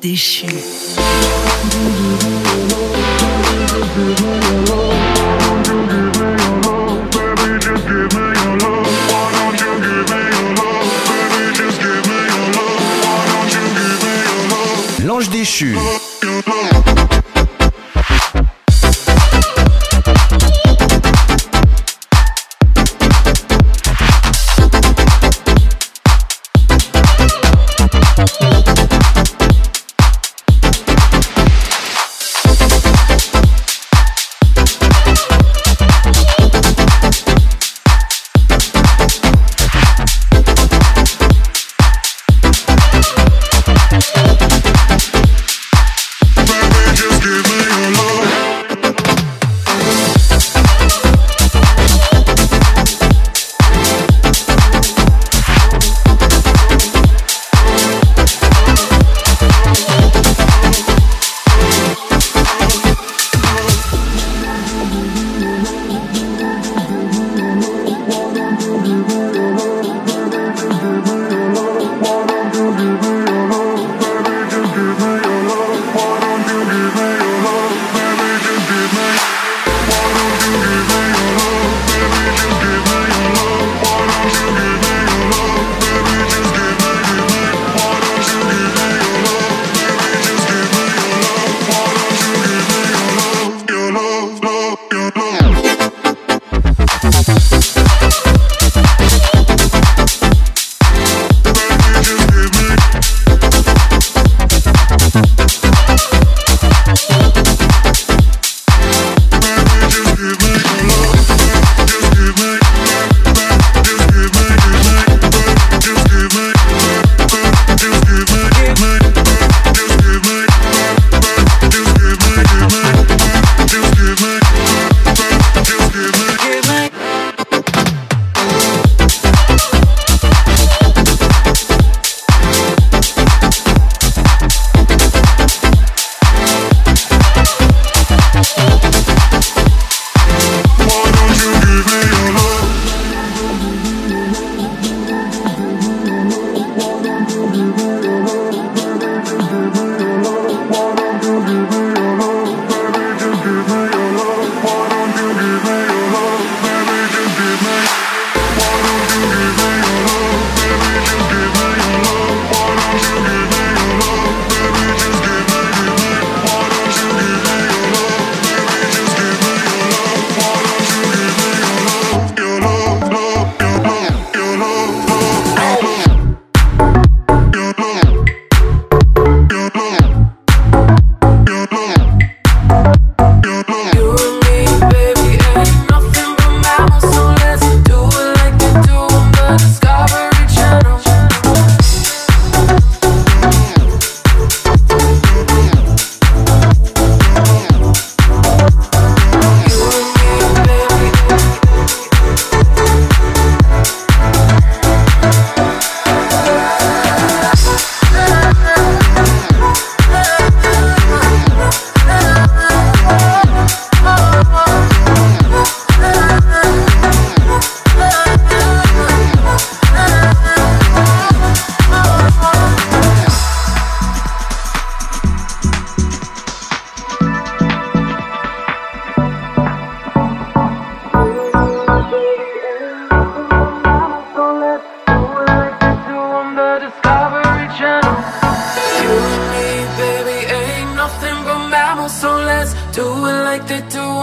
Déchu. L'ange déchu.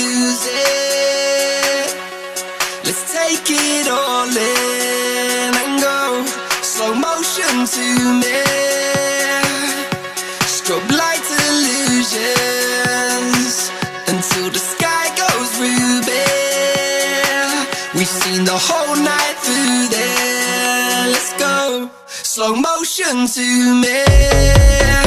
lose it. Let's take it all in and go slow motion to me. Light illusions until the sky goes. We've seen the whole night through there. Let's go slow motion to me.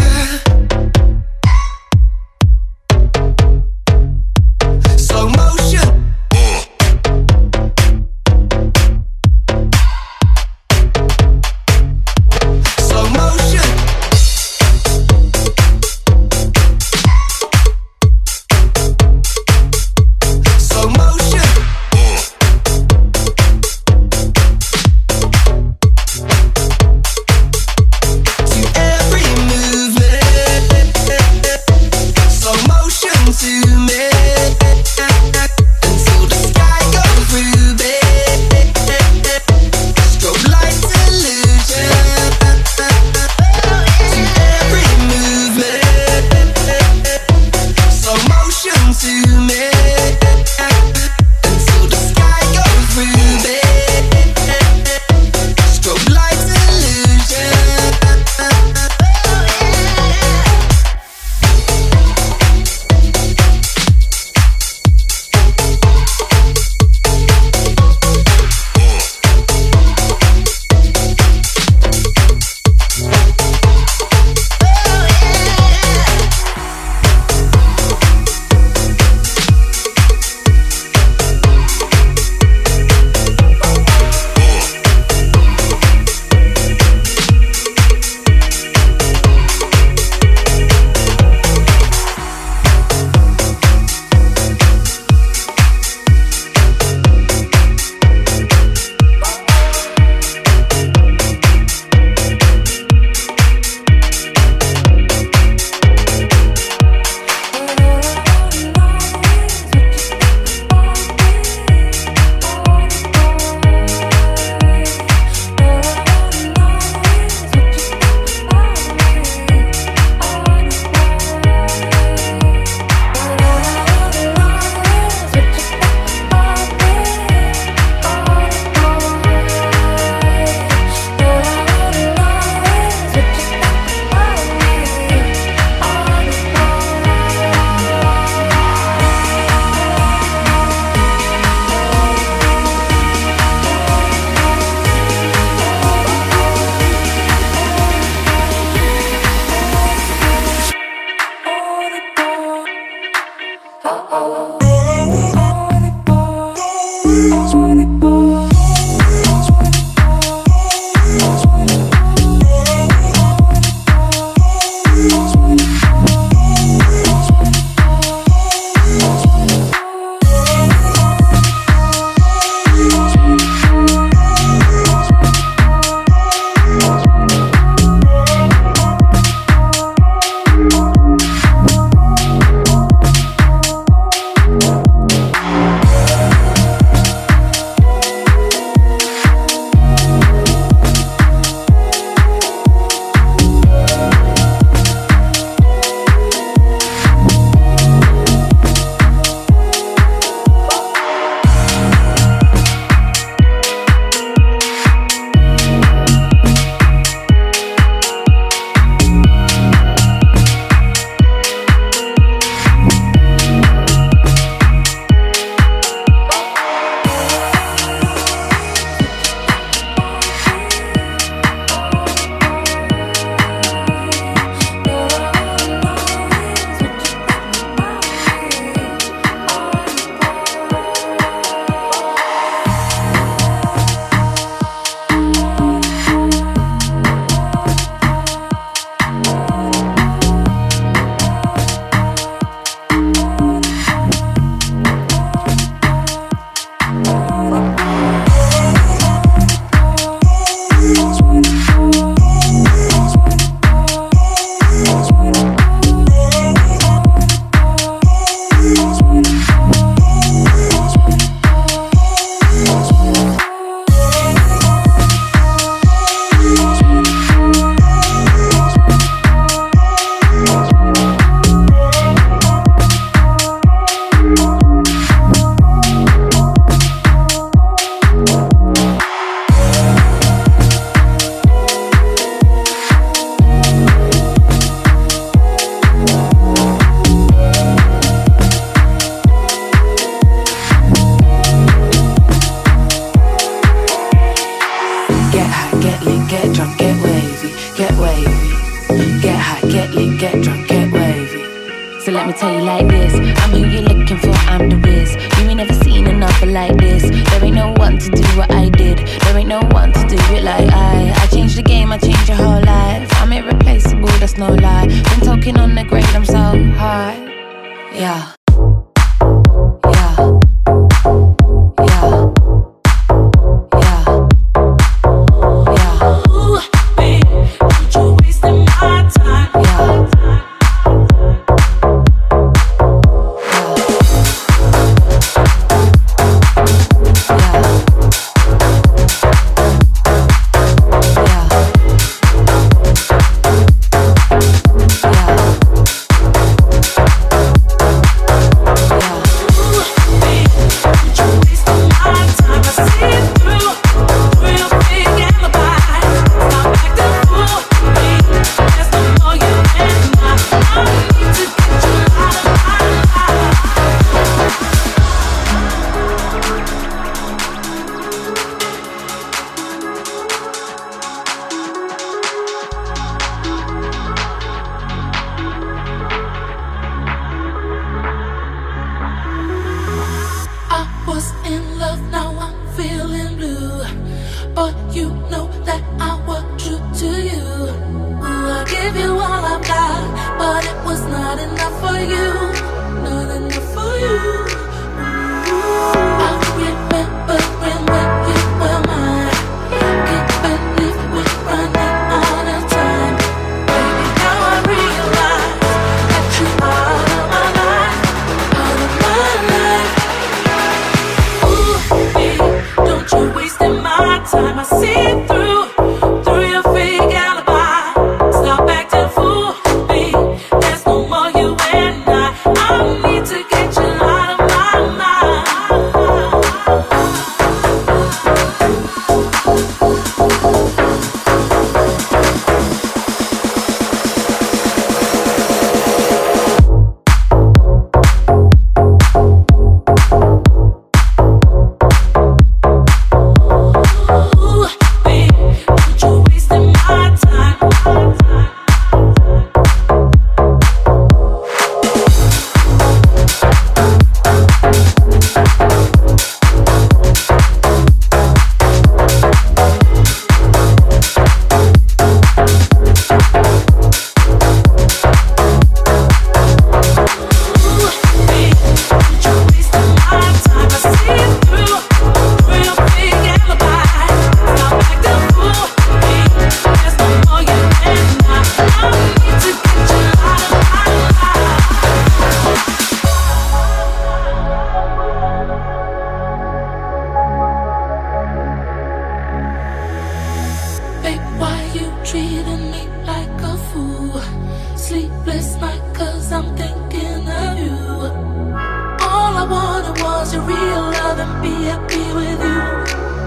than be happy with you,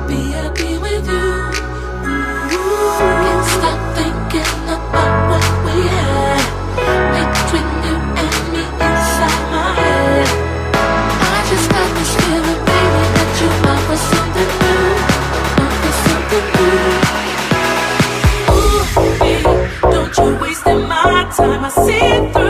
be with you. Can't stop thinking about what we had between you and me inside my head. I just got this feeling, baby, that you are something new, something new. Ooh, baby, don't you my time. I see through.